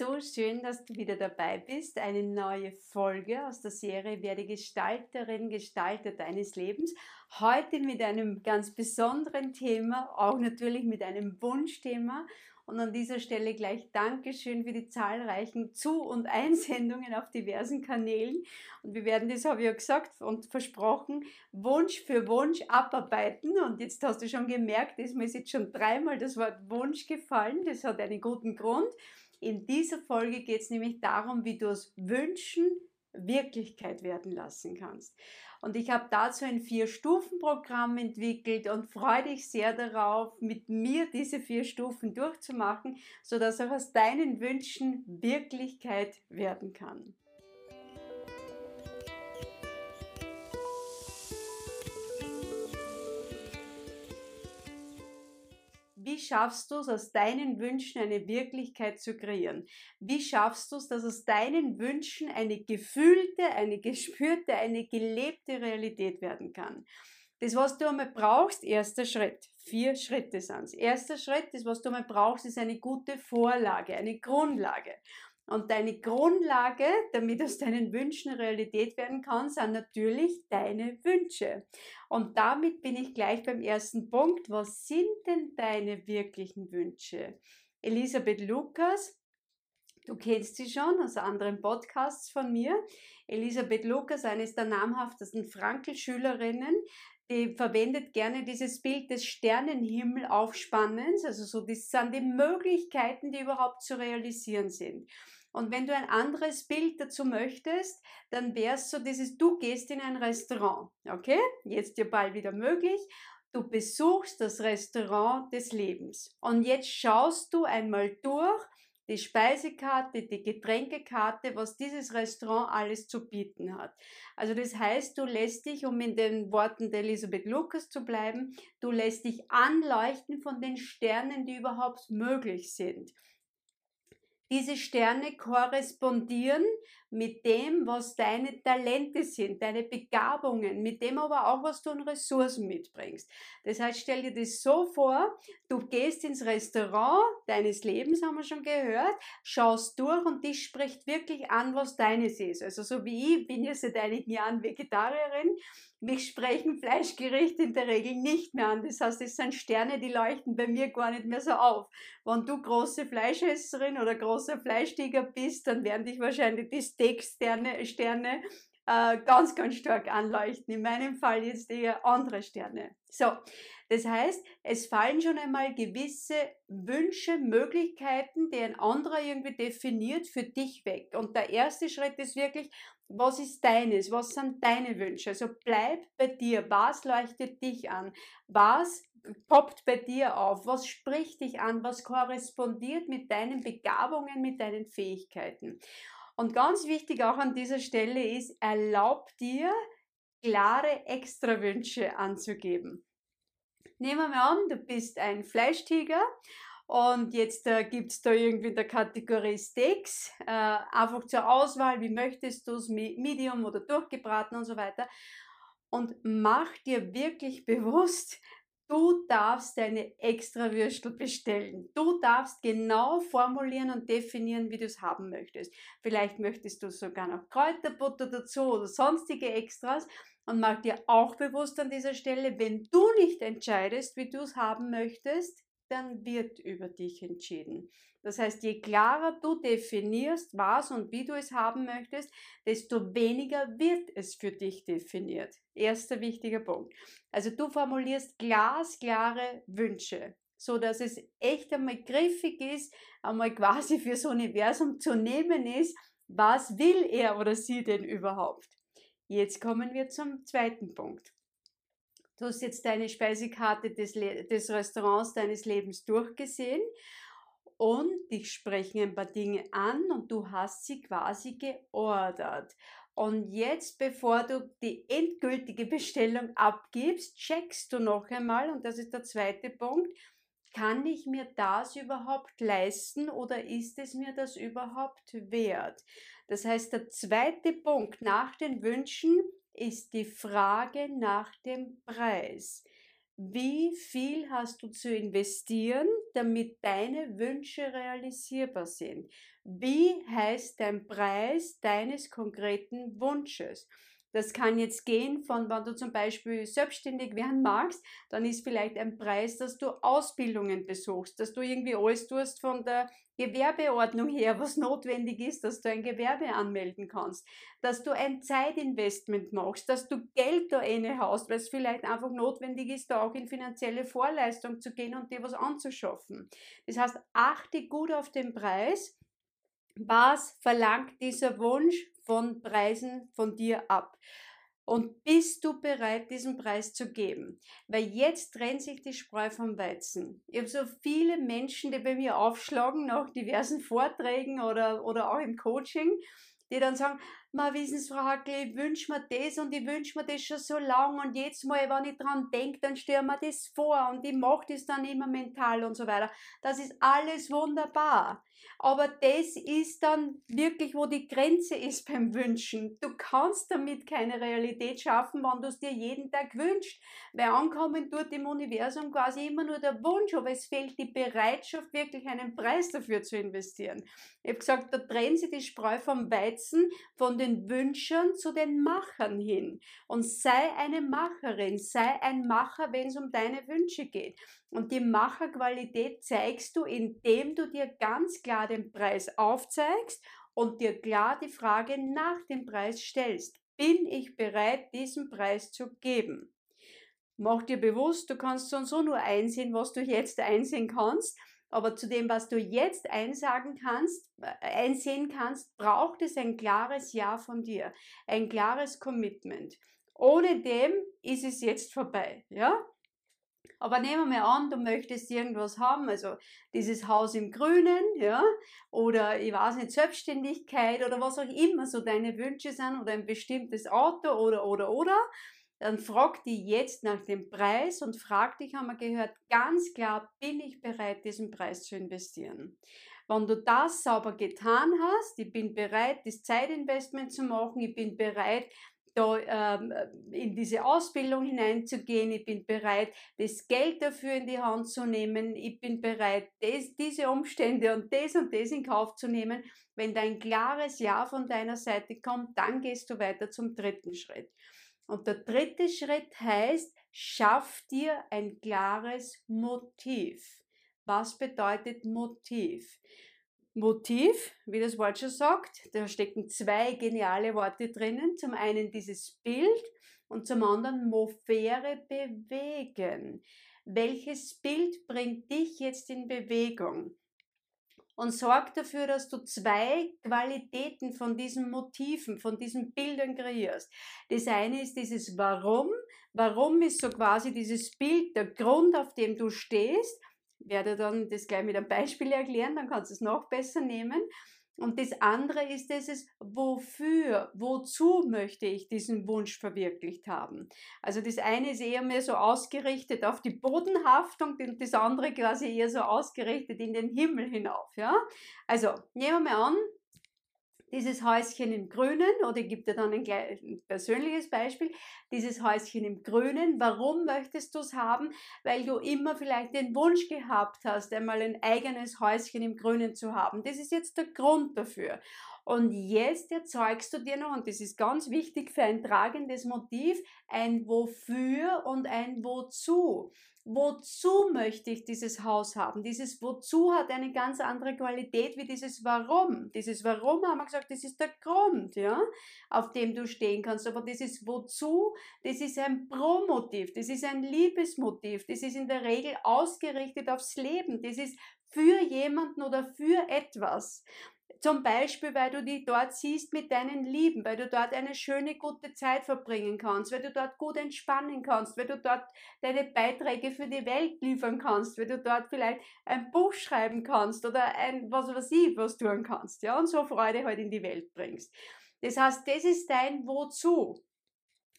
so schön, dass du wieder dabei bist. Eine neue Folge aus der Serie Werde Gestalterin, Gestalter deines Lebens. Heute mit einem ganz besonderen Thema, auch natürlich mit einem Wunschthema. Und an dieser Stelle gleich Dankeschön für die zahlreichen Zu- und Einsendungen auf diversen Kanälen. Und wir werden das, habe ich ja gesagt und versprochen, Wunsch für Wunsch abarbeiten. Und jetzt hast du schon gemerkt, ist mir jetzt schon dreimal das Wort Wunsch gefallen. Das hat einen guten Grund. In dieser Folge geht es nämlich darum, wie du aus Wünschen Wirklichkeit werden lassen kannst. Und ich habe dazu ein Vier-Stufen-Programm entwickelt und freue dich sehr darauf, mit mir diese vier Stufen durchzumachen, sodass auch aus deinen Wünschen Wirklichkeit werden kann. Wie schaffst du es, aus deinen Wünschen eine Wirklichkeit zu kreieren? Wie schaffst du es, dass aus deinen Wünschen eine gefühlte, eine gespürte, eine gelebte Realität werden kann? Das, was du einmal brauchst, erster Schritt. Vier Schritte sind es. Erster Schritt, das, was du einmal brauchst, ist eine gute Vorlage, eine Grundlage. Und deine Grundlage, damit aus deinen Wünschen Realität werden kann, sind natürlich deine Wünsche. Und damit bin ich gleich beim ersten Punkt. Was sind denn deine wirklichen Wünsche? Elisabeth Lukas, Du kennst sie schon aus anderen Podcasts von mir. Elisabeth Lukas, eines der namhaftesten Frankel-Schülerinnen, die verwendet gerne dieses Bild des Sternenhimmel-Aufspannens. Also so, das sind die Möglichkeiten, die überhaupt zu realisieren sind. Und wenn du ein anderes Bild dazu möchtest, dann wäre es so dieses, du gehst in ein Restaurant, okay? Jetzt dir bald wieder möglich. Du besuchst das Restaurant des Lebens. Und jetzt schaust du einmal durch, die Speisekarte, die Getränkekarte, was dieses Restaurant alles zu bieten hat. Also das heißt, du lässt dich, um in den Worten der Elisabeth Lucas zu bleiben, du lässt dich anleuchten von den Sternen, die überhaupt möglich sind. Diese Sterne korrespondieren mit dem, was deine Talente sind, deine Begabungen, mit dem aber auch, was du an Ressourcen mitbringst. Das heißt, stell dir das so vor, du gehst ins Restaurant deines Lebens, haben wir schon gehört, schaust durch und dich spricht wirklich an, was deines ist. Also so wie ich bin ja seit einigen Jahren Vegetarierin, mich sprechen Fleischgerichte in der Regel nicht mehr an. Das heißt, es sind Sterne, die leuchten bei mir gar nicht mehr so auf. Wenn du große Fleischesserin oder großer Fleischtiger bist, dann werden dich wahrscheinlich die Steak-Sterne Sterne, äh, ganz, ganz stark anleuchten. In meinem Fall jetzt eher andere Sterne. So, das heißt, es fallen schon einmal gewisse Wünsche, Möglichkeiten, die ein anderer irgendwie definiert, für dich weg. Und der erste Schritt ist wirklich, was ist deines? Was sind deine Wünsche? Also bleib bei dir. Was leuchtet dich an? Was poppt bei dir auf? Was spricht dich an? Was korrespondiert mit deinen Begabungen, mit deinen Fähigkeiten? Und ganz wichtig auch an dieser Stelle ist, erlaub dir, klare Extrawünsche anzugeben. Nehmen wir an, du bist ein Fleischtiger und jetzt äh, gibt es da irgendwie in der Kategorie Steaks, äh, einfach zur Auswahl, wie möchtest du es, Medium oder durchgebraten und so weiter. Und mach dir wirklich bewusst, Du darfst deine extra Würstel bestellen. Du darfst genau formulieren und definieren, wie du es haben möchtest. Vielleicht möchtest du sogar noch Kräuterbutter dazu oder sonstige Extras. Und mach dir auch bewusst an dieser Stelle, wenn du nicht entscheidest, wie du es haben möchtest, dann wird über dich entschieden. Das heißt, je klarer du definierst, was und wie du es haben möchtest, desto weniger wird es für dich definiert. Erster wichtiger Punkt. Also du formulierst glasklare Wünsche, so dass es echt einmal griffig ist, einmal quasi fürs Universum zu nehmen ist, was will er oder sie denn überhaupt? Jetzt kommen wir zum zweiten Punkt. Du hast jetzt deine Speisekarte des, des Restaurants deines Lebens durchgesehen und dich sprechen ein paar Dinge an und du hast sie quasi geordert. Und jetzt, bevor du die endgültige Bestellung abgibst, checkst du noch einmal, und das ist der zweite Punkt, kann ich mir das überhaupt leisten oder ist es mir das überhaupt wert? Das heißt, der zweite Punkt nach den Wünschen ist die Frage nach dem Preis. wie viel hast du zu investieren, damit deine Wünsche realisierbar sind? Wie heißt dein Preis deines konkreten Wunsches? Das kann jetzt gehen von, wenn du zum Beispiel selbstständig werden magst, dann ist vielleicht ein Preis, dass du Ausbildungen besuchst, dass du irgendwie alles tust von der Gewerbeordnung her, was notwendig ist, dass du ein Gewerbe anmelden kannst, dass du ein Zeitinvestment machst, dass du Geld da inne hast, weil es vielleicht einfach notwendig ist, da auch in finanzielle Vorleistung zu gehen und dir was anzuschaffen. Das heißt, achte gut auf den Preis. Was verlangt dieser Wunsch von Preisen von dir ab. Und bist du bereit, diesen Preis zu geben? Weil jetzt trennt sich die Spreu vom Weizen. Ich habe so viele Menschen, die bei mir aufschlagen nach diversen Vorträgen oder, oder auch im Coaching, die dann sagen, ma wissen Frau Hackel, ich wünsche mir das und ich wünsche mir das schon so lang und jetzt mal, wenn ich dran denke, dann stelle mir das vor und ich mache das dann immer mental und so weiter. Das ist alles wunderbar. Aber das ist dann wirklich, wo die Grenze ist beim Wünschen. Du kannst damit keine Realität schaffen, wenn du es dir jeden Tag wünschst. Weil ankommen tut im Universum quasi immer nur der Wunsch, aber es fehlt die Bereitschaft, wirklich einen Preis dafür zu investieren. Ich habe gesagt, da trennen sie die Spreu vom Weizen, von den Wünschern zu den Machern hin. Und sei eine Macherin, sei ein Macher, wenn es um deine Wünsche geht. Und die Macherqualität zeigst du, indem du dir ganz klar den Preis aufzeigst und dir klar die Frage nach dem Preis stellst. Bin ich bereit, diesen Preis zu geben? Mach dir bewusst, du kannst so und so nur einsehen, was du jetzt einsehen kannst. Aber zu dem, was du jetzt einsagen kannst, äh, einsehen kannst, braucht es ein klares Ja von dir, ein klares Commitment. Ohne dem ist es jetzt vorbei, ja? Aber nehmen wir an, du möchtest irgendwas haben, also dieses Haus im Grünen, ja, oder ich weiß nicht, Selbstständigkeit oder was auch immer so deine Wünsche sind oder ein bestimmtes Auto oder, oder, oder. Dann frag dich jetzt nach dem Preis und frag dich, haben wir gehört, ganz klar, bin ich bereit, diesen Preis zu investieren? Wenn du das sauber getan hast, ich bin bereit, das Zeitinvestment zu machen, ich bin bereit, da ähm, in diese Ausbildung hineinzugehen. Ich bin bereit, das Geld dafür in die Hand zu nehmen. Ich bin bereit, das, diese Umstände und das und das in Kauf zu nehmen. Wenn da ein klares Ja von deiner Seite kommt, dann gehst du weiter zum dritten Schritt. Und der dritte Schritt heißt, schaff dir ein klares Motiv. Was bedeutet Motiv? Motiv, wie das Wort schon sagt. Da stecken zwei geniale Worte drinnen. Zum einen dieses Bild und zum anderen Movere bewegen. Welches Bild bringt dich jetzt in Bewegung? Und sorg dafür, dass du zwei Qualitäten von diesen Motiven, von diesen Bildern kreierst. Das eine ist dieses Warum. Warum ist so quasi dieses Bild der Grund, auf dem du stehst werde dann das gleich mit einem Beispiel erklären, dann kannst du es noch besser nehmen. Und das andere ist dieses, wofür, wozu möchte ich diesen Wunsch verwirklicht haben. Also das eine ist eher mehr so ausgerichtet auf die Bodenhaftung und das andere quasi eher so ausgerichtet in den Himmel hinauf. Ja? Also nehmen wir mal an, dieses Häuschen im Grünen, oder gebe dir dann ein, ein persönliches Beispiel, dieses Häuschen im Grünen, warum möchtest du es haben? Weil du immer vielleicht den Wunsch gehabt hast, einmal ein eigenes Häuschen im Grünen zu haben. Das ist jetzt der Grund dafür. Und jetzt erzeugst du dir noch, und das ist ganz wichtig für ein tragendes Motiv, ein Wofür und ein Wozu wozu möchte ich dieses Haus haben? Dieses wozu hat eine ganz andere Qualität wie dieses warum. Dieses warum haben wir gesagt, das ist der Grund, ja, auf dem du stehen kannst. Aber dieses wozu, das ist ein Promotiv, das ist ein Liebesmotiv, das ist in der Regel ausgerichtet aufs Leben, das ist für jemanden oder für etwas. Zum Beispiel, weil du dich dort siehst mit deinen Lieben, weil du dort eine schöne, gute Zeit verbringen kannst, weil du dort gut entspannen kannst, weil du dort deine Beiträge für die Welt liefern kannst, weil du dort vielleicht ein Buch schreiben kannst oder ein, was weiß ich, was tun kannst, ja, und so Freude halt in die Welt bringst. Das heißt, das ist dein Wozu.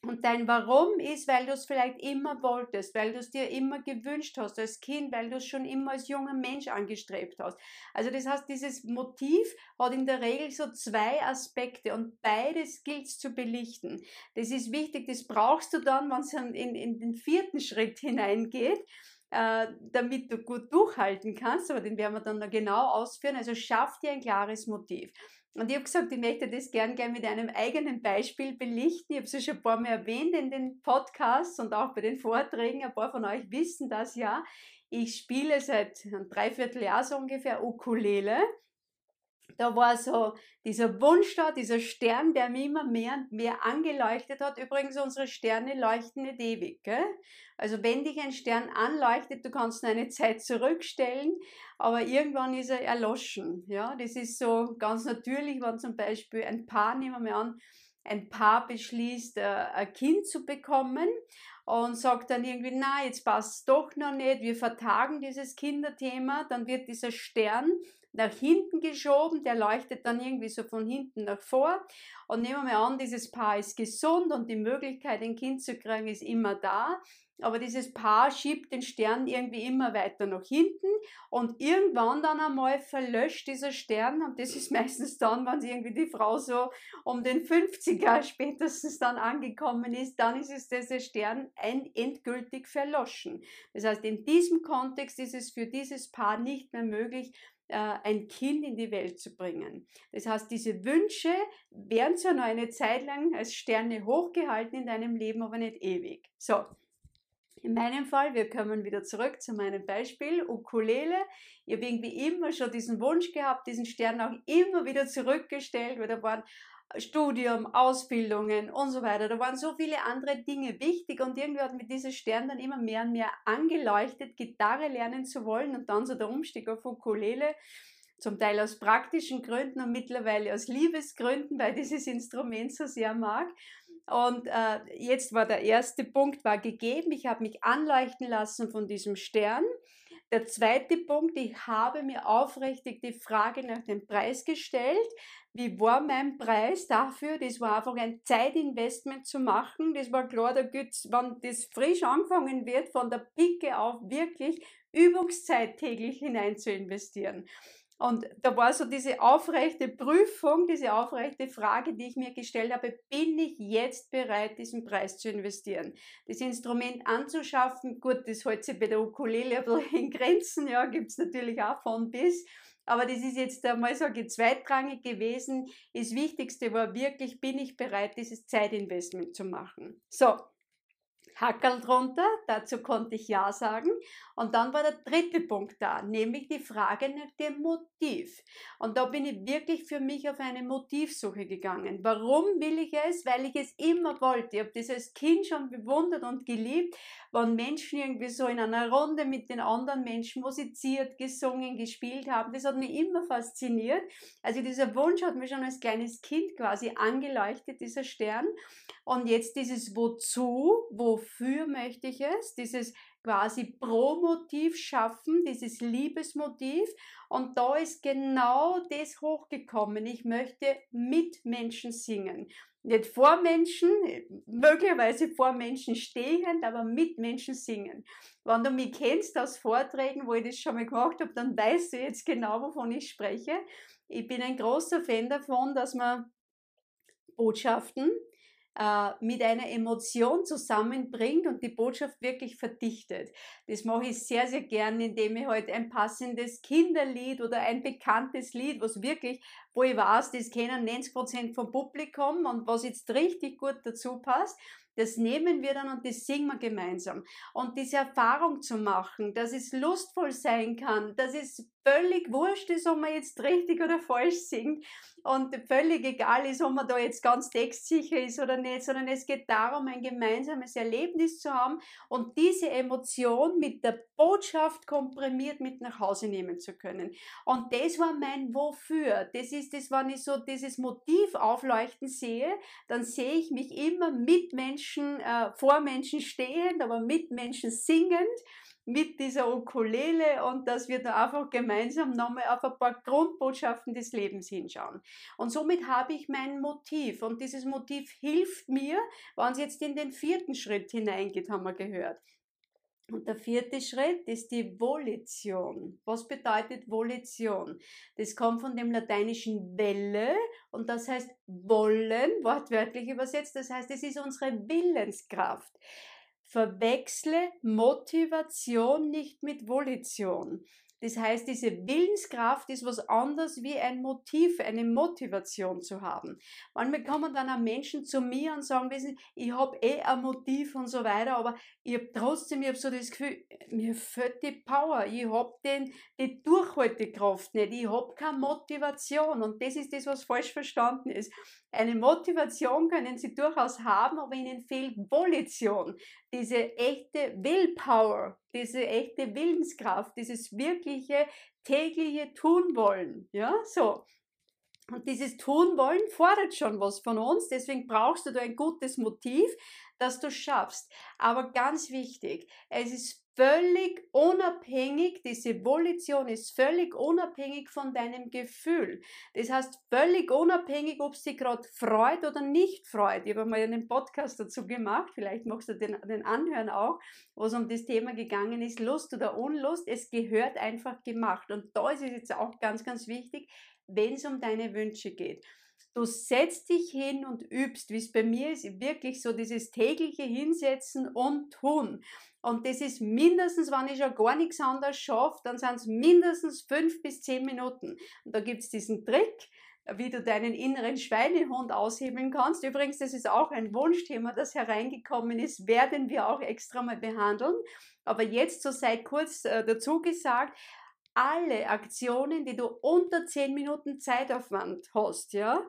Und dein Warum ist, weil du es vielleicht immer wolltest, weil du es dir immer gewünscht hast als Kind, weil du es schon immer als junger Mensch angestrebt hast. Also das heißt, dieses Motiv hat in der Regel so zwei Aspekte und beides gilt zu belichten. Das ist wichtig, das brauchst du dann, wenn es in, in den vierten Schritt hineingeht äh, damit du gut durchhalten kannst, aber den werden wir dann noch genau ausführen. Also schaff dir ein klares Motiv. Und ich habe gesagt, ich möchte das gern gern mit einem eigenen Beispiel belichten. Ich habe es ja schon ein paar Mal erwähnt in den Podcasts und auch bei den Vorträgen. Ein paar von euch wissen das ja. Ich spiele seit einem Dreivierteljahr so ungefähr Ukulele da war so dieser Wunsch da, dieser Stern, der mich immer mehr und mehr angeleuchtet hat. Übrigens, unsere Sterne leuchten nicht ewig. Gell? Also wenn dich ein Stern anleuchtet, du kannst eine Zeit zurückstellen, aber irgendwann ist er erloschen. Ja? Das ist so ganz natürlich, wenn zum Beispiel ein Paar, nehmen wir an, ein Paar beschließt, äh, ein Kind zu bekommen und sagt dann irgendwie, na, jetzt passt es doch noch nicht, wir vertagen dieses Kinderthema, dann wird dieser Stern nach hinten geschoben, der leuchtet dann irgendwie so von hinten nach vor. Und nehmen wir an, dieses Paar ist gesund und die Möglichkeit, ein Kind zu kriegen, ist immer da. Aber dieses Paar schiebt den Stern irgendwie immer weiter nach hinten und irgendwann dann einmal verlöscht dieser Stern und das ist meistens dann, wenn irgendwie die Frau so um den 50er spätestens dann angekommen ist, dann ist es dieser Stern endgültig verloschen. Das heißt, in diesem Kontext ist es für dieses Paar nicht mehr möglich, ein Kind in die Welt zu bringen. Das heißt, diese Wünsche werden zwar noch eine Zeit lang als Sterne hochgehalten in deinem Leben, aber nicht ewig. So, in meinem Fall, wir kommen wieder zurück zu meinem Beispiel, Ukulele. Ich habe irgendwie immer schon diesen Wunsch gehabt, diesen Stern auch immer wieder zurückgestellt, weil da waren Studium, Ausbildungen und so weiter. Da waren so viele andere Dinge wichtig und irgendwie hat mir dieser Stern dann immer mehr und mehr angeleuchtet, Gitarre lernen zu wollen und dann so der Umstieg auf Ukulele, zum Teil aus praktischen Gründen und mittlerweile aus Liebesgründen, weil dieses Instrument so sehr mag. Und äh, jetzt war der erste Punkt war gegeben. Ich habe mich anleuchten lassen von diesem Stern. Der zweite Punkt, ich habe mir aufrichtig die Frage nach dem Preis gestellt. Wie war mein Preis dafür? Das war einfach ein Zeitinvestment zu machen. Das war klar, da gibt's, wenn das frisch angefangen wird, von der Pike auf wirklich Übungszeit täglich hinein zu investieren. Und da war so diese aufrechte Prüfung, diese aufrechte Frage, die ich mir gestellt habe, bin ich jetzt bereit, diesen Preis zu investieren? Das Instrument anzuschaffen, gut, das hält sich bei der Ukulele ein bisschen in Grenzen, ja, gibt es natürlich auch von bis. Aber das ist jetzt einmal so zweitrangig gewesen. Das Wichtigste war wirklich, bin ich bereit, dieses Zeitinvestment zu machen. So, Hackerl drunter, dazu konnte ich Ja sagen. Und dann war der dritte Punkt da, nämlich die Frage nach dem Motiv. Und da bin ich wirklich für mich auf eine Motivsuche gegangen. Warum will ich es? Weil ich es immer wollte. Ich habe das als Kind schon bewundert und geliebt, wenn Menschen irgendwie so in einer Runde mit den anderen Menschen musiziert, gesungen, gespielt haben. Das hat mich immer fasziniert. Also dieser Wunsch hat mir schon als kleines Kind quasi angeleuchtet, dieser Stern. Und jetzt dieses Wozu, wofür möchte ich es, dieses quasi Pro-Motiv schaffen, dieses Liebesmotiv. Und da ist genau das hochgekommen. Ich möchte mit Menschen singen. Nicht vor Menschen, möglicherweise vor Menschen stehend, aber mit Menschen singen. Wenn du mich kennst aus Vorträgen, wo ich das schon mal gemacht habe, dann weißt du jetzt genau, wovon ich spreche. Ich bin ein großer Fan davon, dass man Botschaften, mit einer Emotion zusammenbringt und die Botschaft wirklich verdichtet. Das mache ich sehr, sehr gerne, indem ich halt ein passendes Kinderlied oder ein bekanntes Lied, was wirklich, wo ich weiß, das kennen 90% vom Publikum und was jetzt richtig gut dazu passt, das nehmen wir dann und das singen wir gemeinsam. Und diese Erfahrung zu machen, dass es lustvoll sein kann, dass es völlig wurscht ist, ob man jetzt richtig oder falsch singt und völlig egal ist, ob man da jetzt ganz textsicher ist oder nicht, sondern es geht darum, ein gemeinsames Erlebnis zu haben und diese Emotion mit der Botschaft komprimiert mit nach Hause nehmen zu können. Und das war mein Wofür. Das ist das, wenn ich so dieses Motiv aufleuchten sehe, dann sehe ich mich immer mit Menschen, äh, vor Menschen stehend, aber mit Menschen singend mit dieser Ukulele und dass wir da einfach gemeinsam nochmal auf ein paar Grundbotschaften des Lebens hinschauen. Und somit habe ich mein Motiv und dieses Motiv hilft mir, wenn es jetzt in den vierten Schritt hineingeht, haben wir gehört. Und der vierte Schritt ist die Volition. Was bedeutet Volition? Das kommt von dem lateinischen Welle und das heißt wollen, wortwörtlich übersetzt. Das heißt, es ist unsere Willenskraft. Verwechsle Motivation nicht mit Volition. Das heißt, diese Willenskraft ist was anderes wie ein Motiv, eine Motivation zu haben. Manchmal kommen dann auch Menschen zu mir und sagen, wissen, ich habe eh ein Motiv und so weiter, aber ich habe trotzdem, ich habe so das Gefühl, mir fehlt die Power, ich habe die Durchhaltekraft nicht, ich habe keine Motivation und das ist das, was falsch verstanden ist. Eine Motivation können Sie durchaus haben, aber Ihnen fehlt Volition, diese echte Willpower, diese echte Willenskraft, dieses wirkliche tägliche Tun wollen. Ja, so. Und dieses Tun wollen fordert schon was von uns, deswegen brauchst du da ein gutes Motiv, dass du schaffst. Aber ganz wichtig, es ist völlig unabhängig, diese Volition ist völlig unabhängig von deinem Gefühl. Das heißt, völlig unabhängig, ob dich gerade freut oder nicht freut. Ich habe mal einen Podcast dazu gemacht, vielleicht magst du den, den anhören auch, wo es um das Thema gegangen ist, Lust oder Unlust. Es gehört einfach gemacht. Und da ist es jetzt auch ganz, ganz wichtig, wenn es um deine Wünsche geht. Du setzt dich hin und übst, wie es bei mir ist, wirklich so dieses tägliche Hinsetzen und tun. Und das ist mindestens, wenn ich schon gar nichts anderes schaffe, dann sind es mindestens fünf bis zehn Minuten. Und da gibt es diesen Trick, wie du deinen inneren Schweinehund aushebeln kannst. Übrigens, das ist auch ein Wunschthema, das hereingekommen ist, werden wir auch extra mal behandeln. Aber jetzt, so sei kurz äh, dazu gesagt, alle Aktionen, die du unter zehn Minuten Zeitaufwand hast, ja,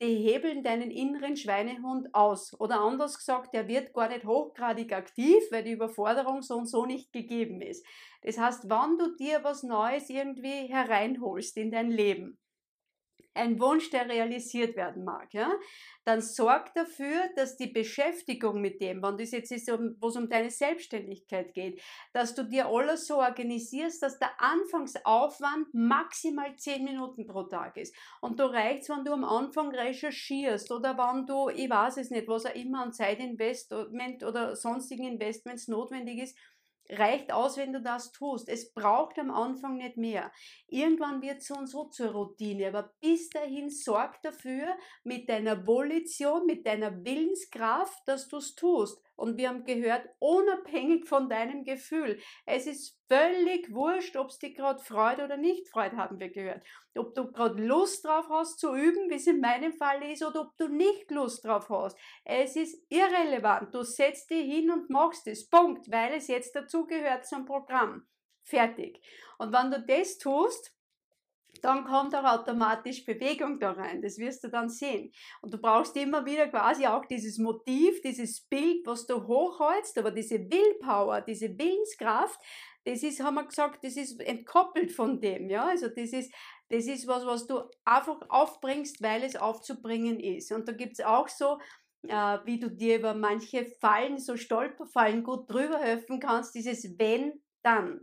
die hebeln deinen inneren Schweinehund aus. Oder anders gesagt, der wird gar nicht hochgradig aktiv, weil die Überforderung so und so nicht gegeben ist. Das heißt, wenn du dir was Neues irgendwie hereinholst in dein Leben, ein Wunsch, der realisiert werden mag, ja, dann sorg dafür, dass die Beschäftigung mit dem, wenn das jetzt ist, wo es um deine Selbstständigkeit geht, dass du dir alles so organisierst, dass der Anfangsaufwand maximal 10 Minuten pro Tag ist. Und da reicht wenn du am Anfang recherchierst oder wenn du, ich weiß es nicht, was auch immer an Zeitinvestment oder sonstigen Investments notwendig ist, reicht aus, wenn du das tust. Es braucht am Anfang nicht mehr. Irgendwann wird es so und so zur Routine, aber bis dahin sorg dafür mit deiner Volition, mit deiner Willenskraft, dass du es tust. Und wir haben gehört, unabhängig von deinem Gefühl. Es ist völlig wurscht, ob es dich gerade freut oder nicht freut, haben wir gehört. Ob du gerade Lust drauf hast zu üben, wie es in meinem Fall ist, oder ob du nicht Lust drauf hast. Es ist irrelevant. Du setzt dich hin und machst es. Punkt, weil es jetzt dazu gehört zum Programm. Fertig. Und wenn du das tust, dann kommt auch automatisch Bewegung da rein. Das wirst du dann sehen. Und du brauchst immer wieder quasi auch dieses Motiv, dieses Bild, was du hochhältst, aber diese Willpower, diese Willenskraft, das ist, haben wir gesagt, das ist entkoppelt von dem, ja. Also das ist, das ist was, was du einfach aufbringst, weil es aufzubringen ist. Und da gibt es auch so, äh, wie du dir über manche Fallen, so Stolperfallen gut drüber helfen kannst, dieses wenn, dann.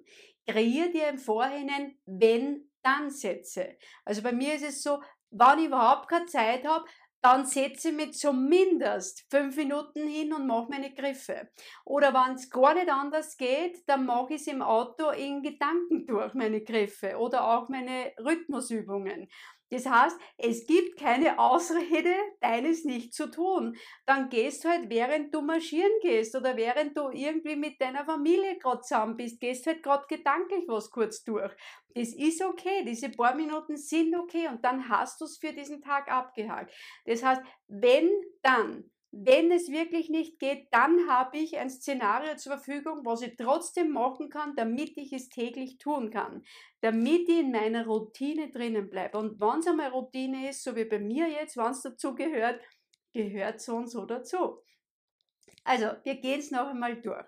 Kreier dir im Vorhinein wenn, dann Sätze. Also bei mir ist es so, wenn ich überhaupt keine Zeit habe, dann setze ich mich zumindest fünf Minuten hin und mache meine Griffe. Oder wenn es gar nicht anders geht, dann mache ich es im Auto in Gedanken durch, meine Griffe oder auch meine Rhythmusübungen. Das heißt, es gibt keine Ausrede, deines nicht zu tun. Dann gehst du halt, während du marschieren gehst oder während du irgendwie mit deiner Familie gerade zusammen bist, gehst halt gerade gedanklich was kurz durch. Das ist okay, diese paar Minuten sind okay und dann hast du es für diesen Tag abgehakt. Das heißt, wenn dann wenn es wirklich nicht geht, dann habe ich ein Szenario zur Verfügung, was ich trotzdem machen kann, damit ich es täglich tun kann, damit ich in meiner Routine drinnen bleibe. Und wenn es einmal Routine ist, so wie bei mir jetzt, wenn es dazu gehört, gehört so und so dazu. Also, wir gehen es noch einmal durch.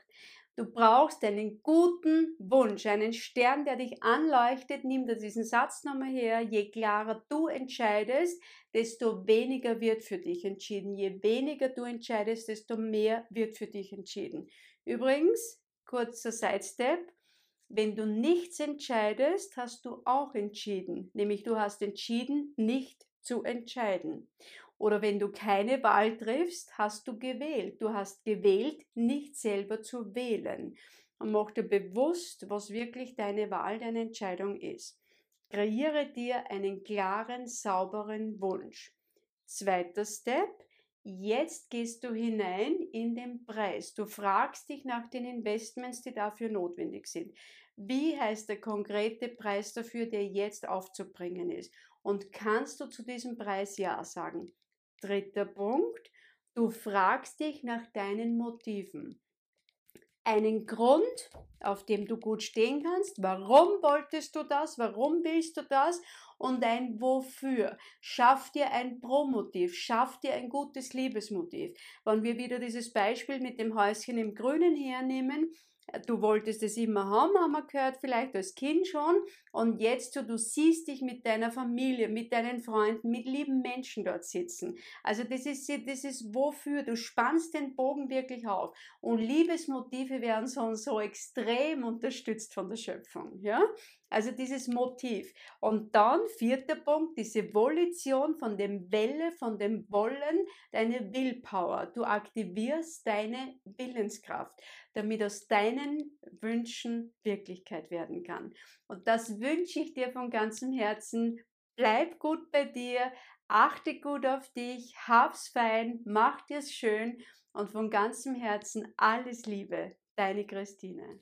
Du brauchst einen guten Wunsch, einen Stern, der dich anleuchtet. Nimm dir diesen Satz nochmal her. Je klarer du entscheidest, desto weniger wird für dich entschieden. Je weniger du entscheidest, desto mehr wird für dich entschieden. Übrigens, kurzer Sidestep. wenn du nichts entscheidest, hast du auch entschieden. Nämlich du hast entschieden, nicht zu entscheiden. Oder wenn du keine Wahl triffst, hast du gewählt. Du hast gewählt, nicht selber zu wählen. Und mach dir bewusst, was wirklich deine Wahl, deine Entscheidung ist. Kreiere dir einen klaren, sauberen Wunsch. Zweiter Step, Jetzt gehst du hinein in den Preis. Du fragst dich nach den Investments, die dafür notwendig sind. Wie heißt der konkrete Preis dafür, der jetzt aufzubringen ist? Und kannst du zu diesem Preis Ja sagen? Dritter Punkt, du fragst dich nach deinen Motiven. Einen Grund, auf dem du gut stehen kannst. Warum wolltest du das? Warum willst du das? und ein Wofür. Schaff dir ein Promotiv, schaff dir ein gutes Liebesmotiv. Wenn wir wieder dieses Beispiel mit dem Häuschen im Grünen hernehmen, du wolltest es immer haben, haben wir gehört, vielleicht als Kind schon. Und jetzt so, du siehst dich mit deiner Familie, mit deinen Freunden, mit lieben Menschen dort sitzen. Also das ist, das ist wofür, du spannst den Bogen wirklich auf. Und Liebesmotive werden so, so extrem unterstützt von der Schöpfung. Ja? Also dieses Motiv. Und dann, vierter Punkt, diese Volition von dem Welle, von dem Wollen, deine Willpower. Du aktivierst deine Willenskraft, damit aus deinen Wünschen Wirklichkeit werden kann. Und das wünsche ich dir von ganzem Herzen. Bleib gut bei dir, achte gut auf dich, hab's fein, mach dir's schön und von ganzem Herzen alles Liebe, deine Christine.